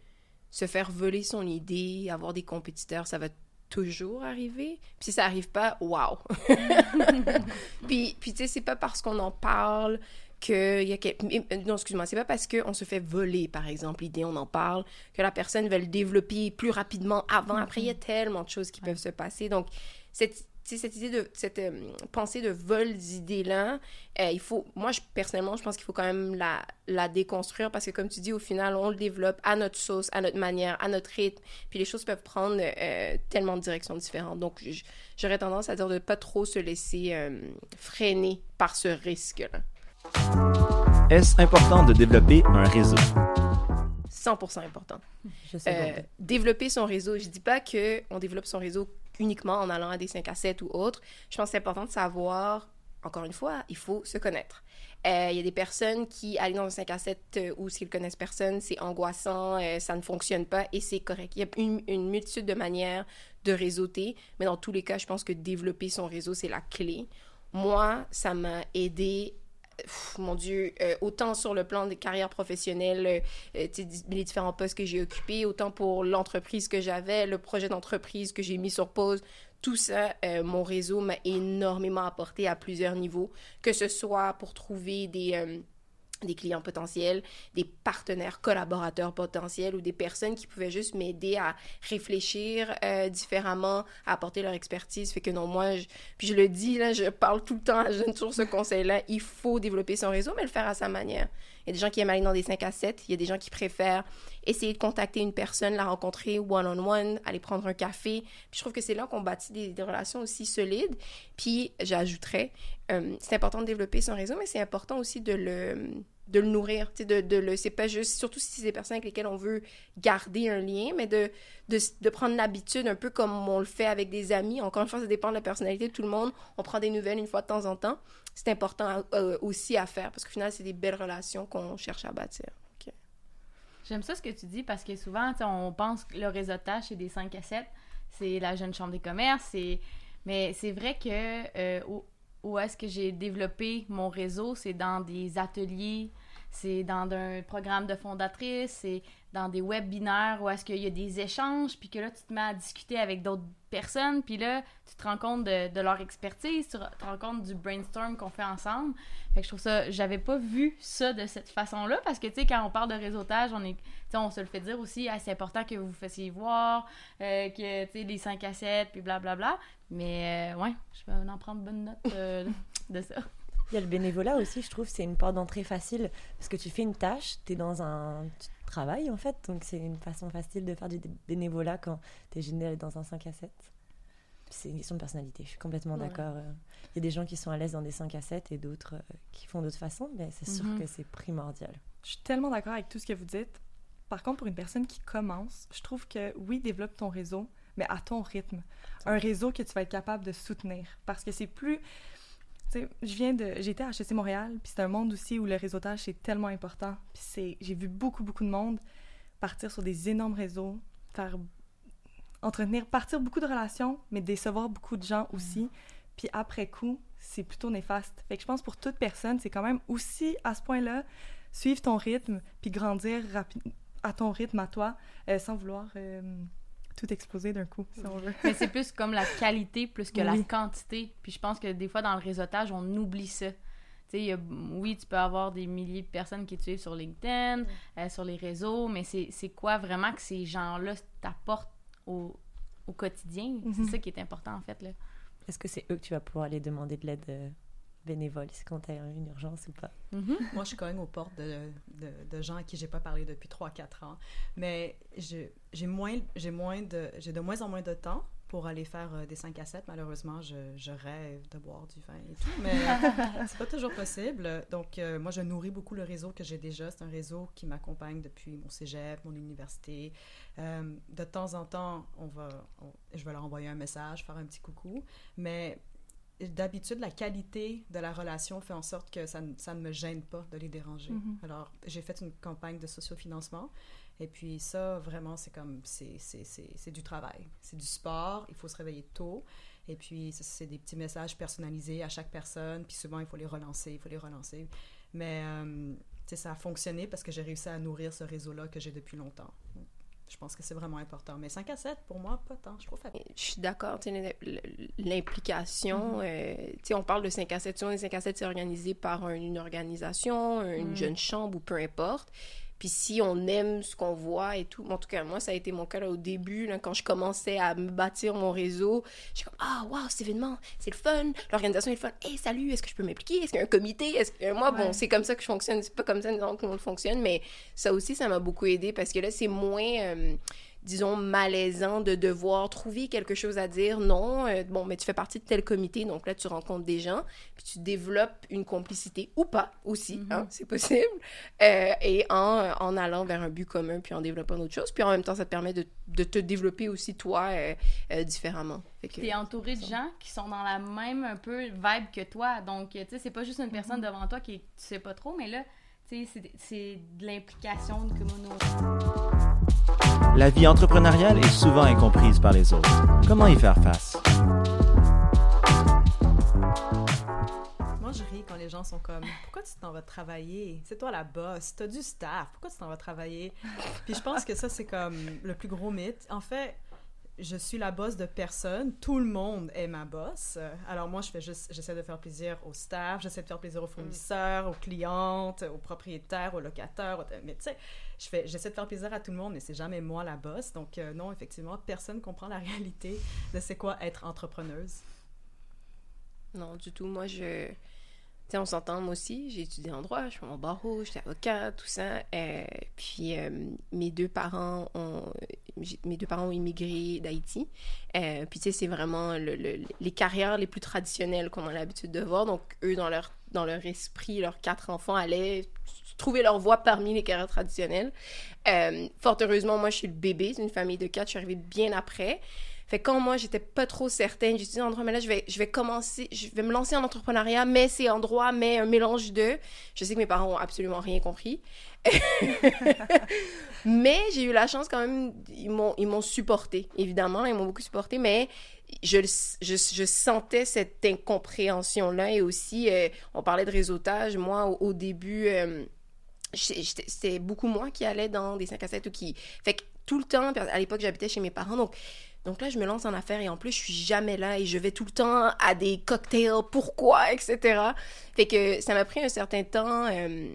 se faire voler son idée, avoir des compétiteurs, ça va toujours arriver. Puis si ça arrive pas, wow! puis, puis tu sais, c'est pas parce qu'on en parle que y a non excuse-moi c'est pas parce qu'on se fait voler par exemple l'idée on en parle que la personne va le développer plus rapidement avant après il y a tellement de choses qui peuvent se passer donc cette cette idée de cette euh, pensée de vol d'idées là euh, il faut moi je personnellement je pense qu'il faut quand même la, la déconstruire parce que comme tu dis au final on le développe à notre sauce à notre manière à notre rythme puis les choses peuvent prendre euh, tellement de directions différentes. Donc j'aurais tendance à dire de pas trop se laisser freiner par ce risque là est-ce important de développer un réseau? 100% important. développer son réseau, je dis pas que on développe son réseau uniquement en allant à des 5 à 7 ou autres. Je pense que c'est important de savoir, encore une fois, il faut se connaître. Euh, il y a des personnes qui, aller dans un 5 à 7 euh, où s'ils connaissent personne, c'est angoissant, euh, ça ne fonctionne pas et c'est correct. Il y a une, une, multitude de manières de réseauter, mais dans tous les cas, je pense que développer son réseau, c'est la clé. Moi, ça m'a aidé mon Dieu, euh, autant sur le plan des carrières professionnelles, euh, euh, les différents postes que j'ai occupés, autant pour l'entreprise que j'avais, le projet d'entreprise que j'ai mis sur pause, tout ça, mon réseau m'a énormément apporté à plusieurs niveaux, que ce soit pour trouver des des clients potentiels, des partenaires collaborateurs potentiels ou des personnes qui pouvaient juste m'aider à réfléchir euh, différemment, à apporter leur expertise. Fait que non, moi, je, puis je le dis, là, je parle tout le temps, je donne toujours ce conseil-là, il faut développer son réseau, mais le faire à sa manière. Il y a des gens qui aiment aller dans des 5 à 7, il y a des gens qui préfèrent essayer de contacter une personne, la rencontrer one-on-one, aller prendre un café. Puis je trouve que c'est là qu'on bâtit des, relations aussi solides. Puis j'ajouterais, euh, c'est important de développer son réseau, mais c'est important aussi de le de le nourrir, de, de le, c'est pas juste, surtout si c'est des personnes avec lesquelles on veut garder un lien, mais de, de, prendre l'habitude, un peu comme on le fait avec des amis. Encore une fois, ça dépend de la personnalité de tout le monde. On prend des nouvelles une fois de temps en temps. C'est important euh, aussi à faire, parce qu'au final, c'est des belles relations qu'on cherche à bâtir. J'aime ça ce que tu dis, parce que souvent, on pense que le réseautage, c'est des 5 à 7, c'est la jeune chambre des commerces, mais c'est vrai que... Euh, où est-ce que j'ai développé mon réseau, c'est dans des ateliers, c'est dans un programme de fondatrice, c'est dans des webinaires où est-ce qu'il y a des échanges, puis que là, tu te mets à discuter avec d'autres personnes, puis là, tu te rends compte de, leur expertise, tu te rends compte du brainstorm qu'on fait ensemble. Fait que je trouve ça, j'avais pas vu ça de cette façon-là, parce que, tu sais, quand on parle de réseautage, on est, on se le fait dire aussi, ah, c'est important que vous vous fassiez voir, euh, que, tu sais, les 5 à 7, puis blablabla. Mais, euh, ouais, je vais en prendre bonne note euh, de ça. Il y a le bénévolat aussi, je trouve, c'est une porte d'entrée facile parce que tu fais une tâche, tu es dans un travail en fait, donc c'est une façon facile de faire du bénévolat quand tu es dans un 5 à 7. C'est une question de personnalité, je suis complètement d'accord. Euh. Il y a des gens qui sont à l'aise dans des 5 à 7 et d'autres euh, qui font d'autres façons, mais c'est sûr mhm. que c'est primordial. Je suis tellement d'accord avec tout ce que vous dites. Par contre, pour une personne qui commence, je trouve que oui, développe ton réseau, mais à ton rythme. Un réseau que tu vas être capable de soutenir. Parce que c'est plus je viens de. J'étais à HEC Montréal, puis c'est un monde aussi où le réseautage, c'est tellement important. Puis c'est. J'ai vu beaucoup, beaucoup de monde partir sur des énormes réseaux, faire. entretenir, partir beaucoup de relations, mais décevoir beaucoup de gens aussi. Puis après coup, c'est plutôt néfaste. Fait que je pense pour toute personne, c'est quand même aussi à ce point-là, suivre ton rythme, puis grandir à ton rythme à toi, euh, sans vouloir. Euh, tout exploser d'un coup, si on veut. Mais c'est plus comme la qualité plus que la quantité. Puis je pense que des fois, dans le réseautage, on oublie ça. Tu sais, il y a- oui, tu peux avoir des milliers de personnes qui te suivent sur LinkedIn, euh, sur les réseaux, mais c'est c'est quoi vraiment que ces gens-là t'apportent au, au quotidien? Mhm. C'est ça qui est important, en fait. Là. Est-ce que c'est eux que tu vas pouvoir aller demander de l'aide euh, bénévole si quand tu as une urgence ou pas Mhm. Moi, je cogne aux portes de, de, de gens à qui j'ai pas parlé depuis 3-4 ans. Mais j'ai moins, j'ai moins de, j'ai de moins en moins de temps pour aller faire euh, des 5 à 7. Malheureusement, je, je rêve de boire du vin et tout, mais c'est pas toujours possible. Donc, euh, moi, je nourris beaucoup le réseau que j'ai déjà. C'est un réseau qui m'accompagne depuis mon cégep, mon université. Euh, de temps en temps, on va, on- je vais leur envoyer un message, faire un petit coucou, mais d'habitude, la qualité de la relation fait en sorte que ça, ne- ça ne me gêne pas de les déranger. Mhm. Alors, j'ai fait une campagne de sociofinancement. Et puis ça, vraiment, c'est comme, c'est, du travail. C'est du sport, il faut se réveiller tôt. Et puis, c'est des petits messages personnalisés à chaque personne. Puis souvent, il faut les relancer, il faut les relancer. Mais, euh, tu sais, ça a fonctionné parce que j'ai réussi à nourrir ce réseau-là que j'ai depuis longtemps. Je pense que c'est vraiment important. Mais 5 à 7, pour moi, pas tant. Je trouve. Je suis d'accord, l'implication, euh, tu sais, on parle de 5 à 7, souvent les 5 à 7, c'est organisé par un- une organisation, une Mm. jeune chambre ou peu importe. Puis si on aime ce qu'on voit et tout, en tout cas, moi, ça a été mon cas là, au début, là, quand je commençais à me bâtir mon réseau. J'étais comme, ah, waouh, cet événement, c'est le fun, l'organisation est le fun. Hey, salut, est-ce que je peux m'impliquer? Est-ce qu'il y a un comité? Est-ce que... Moi, bon, c'est comme ça que je fonctionne, c'est pas comme ça que tout le monde fonctionne, mais ça aussi, ça m'a beaucoup aidé parce que là, c'est moins. euh, disons, malaisant de devoir trouver quelque chose à dire. Non, euh, bon, mais tu fais partie de tel comité, donc là, tu rencontres des gens, puis tu développes une complicité, ou pas, aussi, Mhm. hein, c'est possible, euh, et en, en allant vers un but commun, puis en développant d'autres choses, puis en même temps, ça te permet de, de te développer aussi, toi, euh, différemment. Que- T'es entouré de gens qui sont dans la même un peu vibe que toi. Donc, tu sais, c'est pas juste une personne devant toi qui tu sais pas trop, mais là, tu c'est- de l'implication, une communauté. La vie entrepreneuriale est souvent incomprise par les autres. Comment y faire face? Moi, je ris quand les gens sont comme Pourquoi tu t'en vas travailler? C'est toi la boss, t'as du staff, pourquoi tu t'en vas travailler? Puis je pense que ça, c'est comme le plus gros mythe. En fait, je suis la boss de personne, tout le monde est ma boss. Alors moi, je fais juste, j'essaie de faire plaisir au staff, j'essaie de faire plaisir aux fournisseurs, aux clientes, aux propriétaires, aux locataires. aux- Mais tu sais, je fais, j'essaie de faire plaisir à tout le monde, mais c'est jamais moi la boss. Donc euh, non, effectivement, personne comprend la réalité de c'est quoi être entrepreneuse. Non, du tout. Moi, je. Sais, on s'entend, moi aussi. J'ai étudié en droit, je suis en barreau, j'étais avocat, tout ça. Euh, puis, euh, mes deux parents ont. Mes deux parents ont immigré d'Haïti. Euh, puis, tu c'est vraiment le- les carrières les plus traditionnelles qu'on a l'habitude de voir. Donc, eux, dans leur, dans leur esprit, leurs quatre enfants allaient trouver leur voie parmi les carrières traditionnelles. Euh, fort heureusement, moi, je suis le bébé d'une famille de quatre. Je suis arrivée bien après. Fait quand moi, j'étais pas trop certaine, dit en droit, mais là, je vais, je vais commencer, je vais me lancer en entrepreneuriat, mais c'est en droit, mais un mélange de. Je sais que mes parents ont absolument rien compris. mais j'ai eu la chance quand même, ils m'ont, ils m'ont supporté, évidemment, ils m'ont beaucoup supporté, mais je, je, je sentais cette incompréhension-là et aussi, euh, on parlait de réseautage. Moi, au, début, euh, j'étais- j'étais- c'était beaucoup moi qui allais dans des 5 à 7 ou qui. Fait que tout le temps, à l'époque, j'habitais chez mes parents, donc. Donc là, je me lance en affaires et en plus, je suis jamais là et je vais tout le temps à des cocktails, pourquoi, etc. Fait que ça m'a pris un certain temps euh,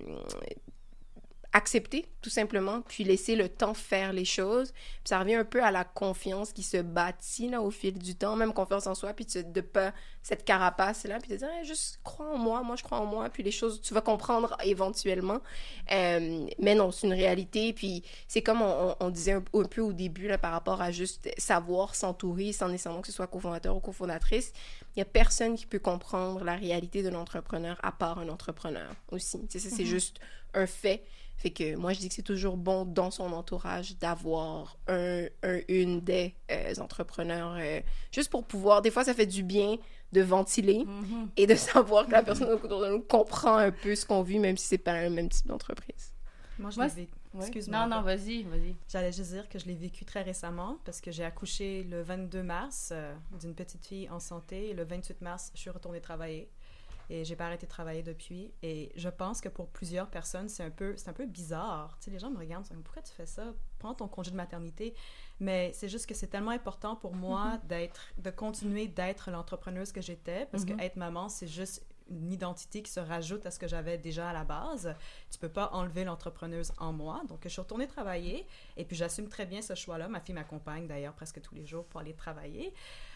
accepter, tout simplement, puis laisser le temps faire les choses. Puis ça revient un peu à la confiance qui se bâtit là, au fil du temps, même confiance en soi, puis de, de pas cette carapace-là, puis de dire Hey, juste crois en moi, moi je crois en moi, puis les choses, tu vas comprendre éventuellement. Euh, mais non, c'est une réalité, puis c'est comme on, on- on disait un, un peu au début là, par rapport à juste savoir s'entourer sans nécessairement que ce soit cofondateur ou cofondatrice. Il y a personne qui peut comprendre la réalité de l'entrepreneur à part un entrepreneur aussi. C'est juste un fait. Fait que moi, je dis que c'est toujours bon dans son entourage d'avoir un, un, une des euh, entrepreneurs, euh, juste pour pouvoir, des fois, ça fait du bien de ventiler Mhm. et de savoir que la personne autour de nous comprend un peu ce qu'on vit, même si c'est pas le même type d'entreprise. Moi, je Moi. Excuse-moi. Non, non, vas-y, vas-y. J'allais juste dire que je l'ai vécu très récemment parce que j'ai accouché le 22 mars euh, d'une petite fille en santé et le 28 mars, je suis retournée travailler. Et j'ai pas arrêté de travailler depuis. Et je pense que pour plusieurs personnes, c'est un peu, c'est un peu bizarre. Tu sais, les gens me regardent, ils me disent, pourquoi tu fais ça? Prends ton congé de maternité. Mais c'est juste que c'est tellement important pour moi Mm-hmm. d'être, de continuer d'être l'entrepreneuse que j'étais, parce Mhm. que être maman, c'est juste une identité qui se rajoute à ce que j'avais déjà à la base. Tu peux pas enlever l'entrepreneuse en moi. Donc, je suis retournée travailler et puis j'assume très bien ce choix-là. Ma fille m'accompagne d'ailleurs presque tous les jours pour aller travailler.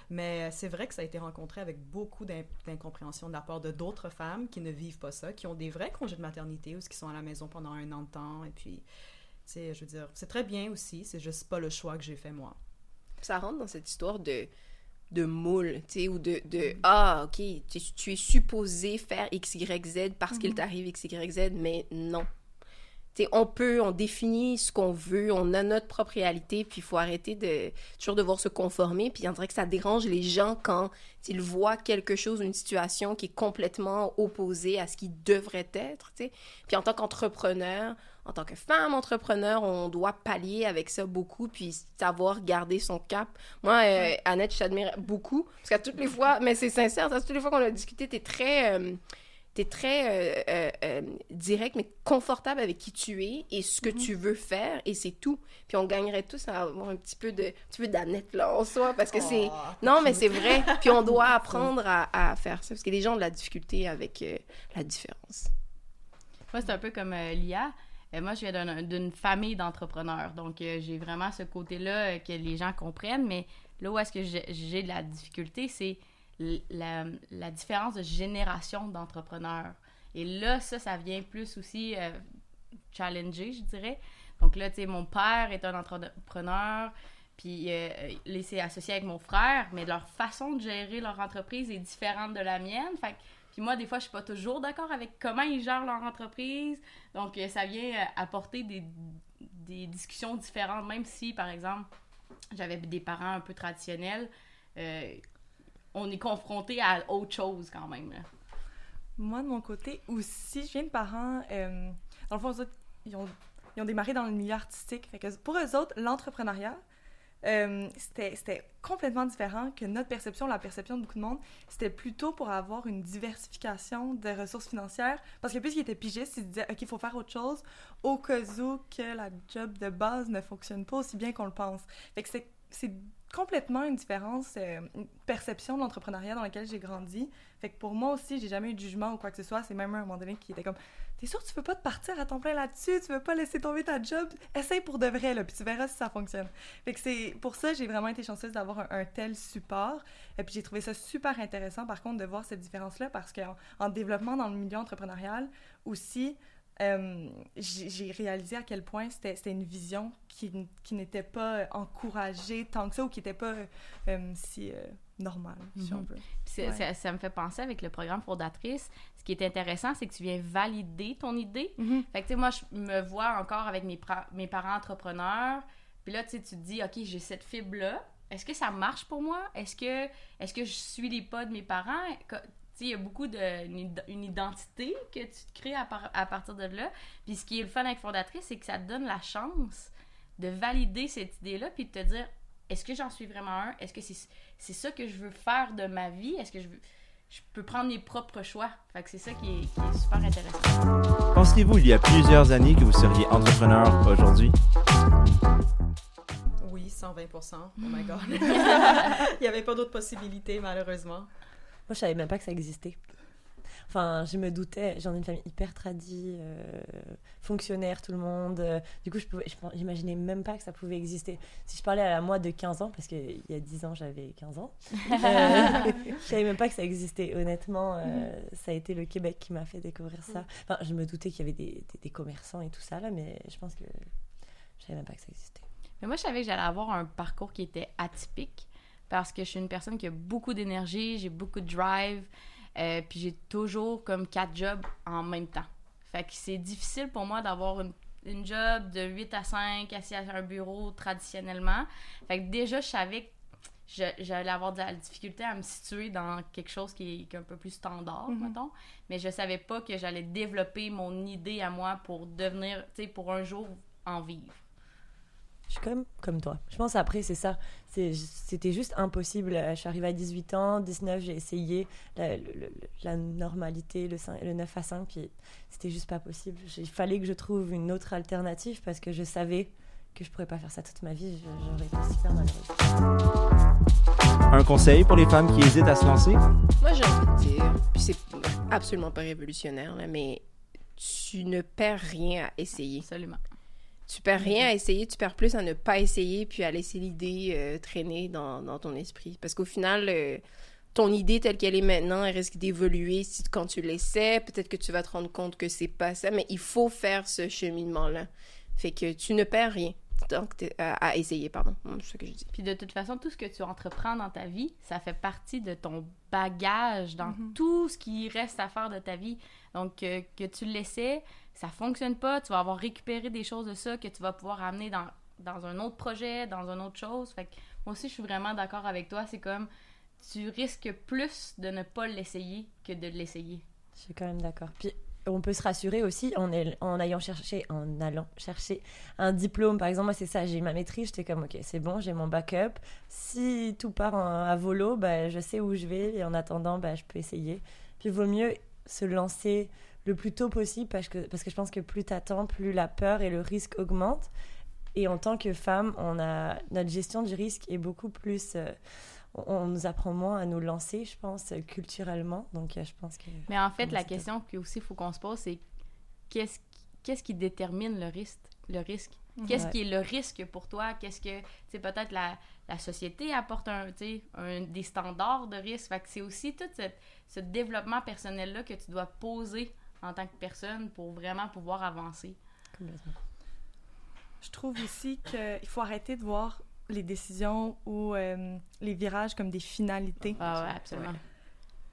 Mais c'est vrai que ça a été rencontré avec beaucoup d'in- d'incompréhension de la part de d'autres femmes qui ne vivent pas ça, qui ont des vrais congés de maternité ou qui sont à la maison pendant un an de temps. Et puis, tu sais, je veux dire, c'est très bien aussi, c'est juste pas le choix que j'ai fait moi. ça rentre dans cette histoire de de moule, tu sais, ou de, de ah, ok, tu, tu es supposé faire X, Y, Z parce qu'il t'arrive X, Y, Z, mais non. On peut, on définit ce qu'on veut, on a notre propre réalité, puis il faut arrêter de toujours devoir se conformer, puis on dirait que ça dérange les gens quand ils voient quelque chose, une situation qui est complètement opposée à ce qui devrait être, tu sais. Puis en tant qu'entrepreneur, en tant que femme entrepreneur, on doit pallier avec ça beaucoup, puis savoir garder son cap. Moi, euh, Annette, je t'admire beaucoup, parce qu'à toutes les fois, mais c'est sincère, à toutes les fois qu'on a discuté, t'es très... euh, T'es très euh, euh, euh, direct, mais confortable avec qui tu es et ce que tu veux faire, et c'est tout. Puis on gagnerait tous à avoir un petit peu de, un petit peu d'Annette là en soi, parce que c'est, Oh, non, mais c'est vrai. Puis on doit apprendre à, à faire ça, parce que les gens ont de la difficulté avec euh, la différence. Moi, c'est un peu comme Lia. Moi, je viens d'un- d'une famille d'entrepreneurs. Donc, j'ai vraiment ce côté-là que les gens comprennent. Mais là où est-ce que j'ai de la difficulté, c'est la, différence de génération d'entrepreneurs. Et là, ça, ça vient plus aussi euh, challenger, je dirais. Donc là, tu sais, mon père est un entrepreneur, puis euh, il s'est associé avec mon frère, mais leur façon de gérer leur entreprise est différente de la mienne. Fait puis moi, des fois, je suis pas toujours d'accord avec comment ils gèrent leur entreprise. Donc, euh, ça vient euh, apporter des, des discussions différentes, même si, par exemple, j'avais des parents un peu traditionnels. On est confronté à autre chose quand même. là. Moi, de mon côté, aussi, je viens de parents. euh, dans le fond, ils ont, ils ont démarré dans le milieu artistique. Que pour eux autres, l'entrepreneuriat, euh, c'était complètement différent que notre perception, la perception de beaucoup de monde. C'était plutôt pour avoir une diversification de ressources financières. Parce que puisqu'ils étaient pigistes, ils se disaient, OK, il faut faire autre chose au cas où que la job de base ne fonctionne pas aussi bien qu'on le pense. C'est complètement une différence, euh, une perception de l'entrepreneuriat dans laquelle j'ai grandi. Fait que pour moi aussi, j'ai jamais eu de jugement ou quoi que ce soit. C'est même un moment donné qui était comme T'es sûr que tu veux pas te partir à ton plein là-dessus? Tu veux pas laisser tomber ta job? Essaye pour de vrai, là, puis tu verras si ça fonctionne. Fait que c'est pour ça j'ai vraiment été chanceuse d'avoir un, un tel support. Et puis j'ai trouvé ça super intéressant, par contre, de voir cette différence-là parce qu'en en développement dans le milieu entrepreneurial aussi, euh, j'ai réalisé à quel point c'était une vision qui, qui n'était pas encouragée tant que ça ou qui n'était pas euh, si euh, normale, si on Mhm. veut. Ouais. ça, ça me fait penser avec le programme Fondatrice. Ce qui est intéressant, c'est que tu viens valider ton idée. Fait que, tu sais, moi, je me vois encore avec mes, mes parents entrepreneurs. Puis là, tu sais, tu te dis, OK, j'ai cette fibre-là. Est-ce que ça marche pour moi? Est-ce que, est que je suis les pas de mes parents? Que- Tu sais, il y a beaucoup de une id- une identité que tu te crées à, par- à partir de là. Puis ce qui est le fun avec Fondatrice, c'est que ça te donne la chance de valider cette idée-là, puis de te dire, est-ce que j'en suis vraiment un? Est-ce que c'est c'est ça que je veux faire de ma vie? Est-ce que je veux... Je peux prendre mes propres choix? Fait que c'est ça qui est, qui est super intéressant. Penseriez-vous il y a plusieurs années que vous seriez entrepreneur aujourd'hui? Oui, 120% Oh my God. Il n'y avait pas d'autre possibilité, malheureusement. Moi, je savais même pas que ça existait. Enfin, je me doutais, j'en ai une famille hyper tradie, euh, fonctionnaire, tout le monde. euh, du coup, je pouvais, j'imaginais même pas que ça pouvait exister. Si je parlais à la moi de 15 ans, parce qu'il y a 10 ans, j'avais 15 ans, euh, je savais même pas que ça existait. Honnêtement, euh, ça a été le Québec qui m'a fait découvrir ça. Enfin, je me doutais qu'il y avait des, des- des commerçants et tout ça, là, mais je pense que je savais même pas que ça existait. Mais moi, je savais que j'allais avoir un parcours qui était atypique parce que je suis une personne qui a beaucoup d'énergie, j'ai beaucoup de drive, euh, puis j'ai toujours comme quatre jobs en même temps. Fait que c'est difficile pour moi d'avoir une, une job de 8 à 5 assis à un bureau traditionnellement. Fait que déjà, je savais que j'allais avoir de la difficulté à me situer dans quelque chose qui est, qui est un peu plus standard, Mhm. mettons. Mais je savais pas que j'allais développer mon idée à moi pour devenir, tu sais, pour un jour en vivre. Je suis comme comme toi. Je pense après, c'est ça. C'était juste impossible. Euh, Je suis arrivée à 18 ans, 19, j'ai essayé la, le- le- la normalité, le, cin- le 9 à 5, puis c'était juste pas possible. Il fallait que je trouve une autre alternative parce que je savais que je pourrais pas faire ça toute ma vie. J'aurais été super malheureuse. Un conseil pour les femmes qui hésitent à se lancer? Moi, j'ai envie de dire, puis c'est absolument pas révolutionnaire, là, mais tu ne perds rien à essayer. Absolument. Tu perds rien à essayer, tu perds plus à ne pas essayer puis à laisser l'idée euh, traîner dans, dans ton esprit. Parce qu'au final, euh, ton idée telle qu'elle est maintenant, elle risque d'évoluer si quand tu l'essaies. Peut-être que tu vas te rendre compte que c'est pas ça, mais il faut faire ce cheminement-là. Fait que tu ne perds rien que t'es- à, à essayer, pardon. C'est ce que je dis. Puis de toute façon, tout ce que tu entreprends dans ta vie, ça fait partie de ton bagage dans tout ce qui reste à faire de ta vie. Donc, euh, que tu l'essaies, ça fonctionne pas, tu vas avoir récupéré des choses de ça que tu vas pouvoir amener dans, dans un autre projet, dans une autre chose. Fait que moi aussi, je suis vraiment d'accord avec toi. C'est comme, tu risques plus de ne pas l'essayer que de l'essayer. Je suis quand même d'accord. Puis on peut se rassurer aussi en, en allant chercher, un diplôme. Par exemple, moi c'est ça, j'ai ma maîtrise, j'étais comme ok, c'est bon, j'ai mon backup. Si tout part à volo, bah, je sais où je vais et en attendant, bah, je peux essayer. Puis il vaut mieux se lancer le plus tôt possible parce que, parce que je pense que plus t'attends, plus la peur et le risque augmentent. Et en tant que femme, on a, notre gestion du risque est beaucoup plus... euh, on, on nous apprend moins à nous lancer, je pense, culturellement. Donc, euh, je pense que... Mais en fait, la question qu'il aussi faut qu'on se pose, c'est qu'est-ce qui, qu'est-ce qui détermine le risque? Le risque? Qu'est-ce Ouais. qui est le risque pour toi? Qu'est-ce que, tu sais, peut-être la, la société apporte un, tu sais, un, des standards de risque. Fait que c'est aussi tout cette- ce développement personnel-là que tu dois poser en tant que personne pour vraiment pouvoir avancer. Complètement. Je trouve aussi qu'il faut arrêter de voir les décisions ou euh, les virages comme des finalités. Ah ouais, absolument.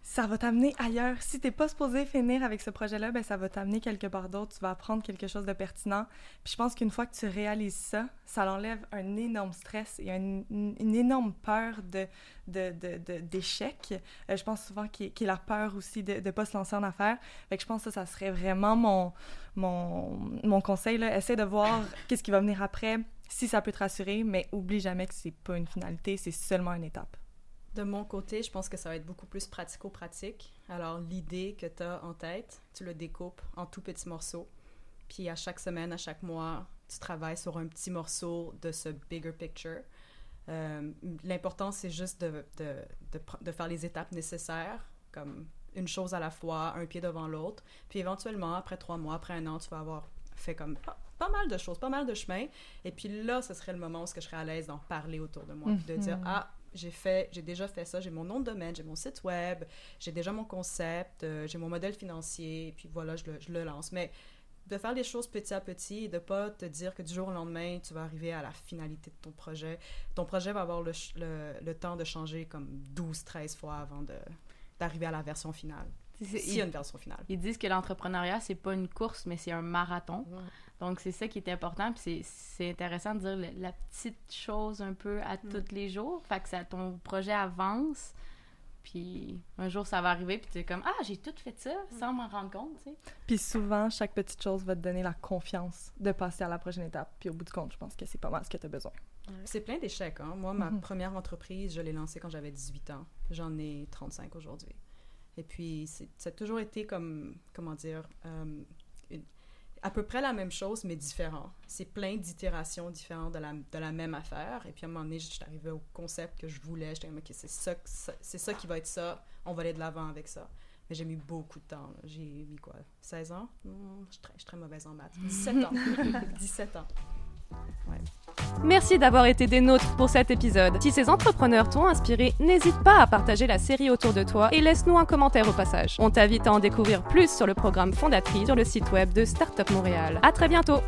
Ça va t'amener ailleurs. Si t'es pas supposé finir avec ce projet-là, ben ça va t'amener quelque part d'autre. Tu vas apprendre quelque chose de pertinent. Puis je pense qu'une fois que tu réalises ça, ça l'enlève un énorme stress et un- une, énorme peur de de- de- de- d'échec. Euh, je pense souvent qu'il a la peur aussi de ne pas se lancer en affaires. Fait que je pense que ça, ça serait vraiment mon, mon, mon conseil. Là. Essaie de voir qu'est-ce qui va venir après, si ça peut te rassurer, mais oublie jamais que c'est pas une finalité, c'est seulement une étape. De mon côté, je pense que ça va être beaucoup plus pratico-pratique. Alors, l'idée que tu as en tête, tu le découpes en tout petits morceaux. Puis, à chaque semaine, à chaque mois, tu travailles sur un petit morceau de ce bigger picture. Euh, L'important, c'est juste de, de, de, faire les étapes nécessaires, comme une chose à la fois, un pied devant l'autre. Puis, éventuellement, après trois mois, après un an, tu vas avoir fait comme pas, mal de choses, pas mal de chemin. Et puis là, ce serait le moment où ce que je serais à l'aise d'en parler autour de moi. De dire, Mhm. ah, j'ai fait, j'ai déjà fait ça, j'ai mon nom de domaine, j'ai mon site web, j'ai déjà mon concept, euh, j'ai mon modèle financier, et puis voilà, je le, je le lance. Mais de faire les choses petit à petit et de pas te dire que du jour au lendemain, tu vas arriver à la finalité de ton projet. Ton projet va avoir le, le, le temps de changer comme 12, 13 fois avant d'arriver à la version finale. S'il y a une version finale. Ils disent que l'entrepreneuriat, c'est pas une course, mais c'est un marathon. Donc, c'est ça qui est important. Puis c'est- c'est intéressant de dire le- la petite chose un peu à tous les jours. Fait que ça, ton projet avance. Puis un jour, ça va arriver. Puis tu es comme, ah, j'ai tout fait ça sans m'en rendre compte, tu sais. Puis souvent, chaque petite chose va te donner la confiance de passer à la prochaine étape. Puis au bout du compte, je pense que c'est pas mal ce que tu as besoin. C'est plein d'échecs. Hein? Moi, ma Mhm. première entreprise, je l'ai lancée quand j'avais 18 ans. J'en ai 35 aujourd'hui. Et puis, c'est- ça a toujours été comme, comment dire, euh, à peu près la même chose, mais différent. C'est plein d'itérations différentes de la, de la même affaire. Et puis, à un moment donné, je suis arrivée au concept que je voulais. J'étais comme, OK, c'est ça, c'est ça qui va être ça. On va aller de l'avant avec ça. Mais j'ai mis beaucoup de temps. J'ai mis quoi, 16 ans? Hmm, je, suis très, je suis très mauvaise en maths. 17 ans. 17 ans. Merci d'avoir été des nôtres pour cet épisode. Si ces entrepreneurs t'ont inspiré, n'hésite pas à partager la série autour de toi et laisse-nous un commentaire au passage. On t'invite à en découvrir plus sur le programme Fondatrice sur le site web de Startup Montréal. À très bientôt!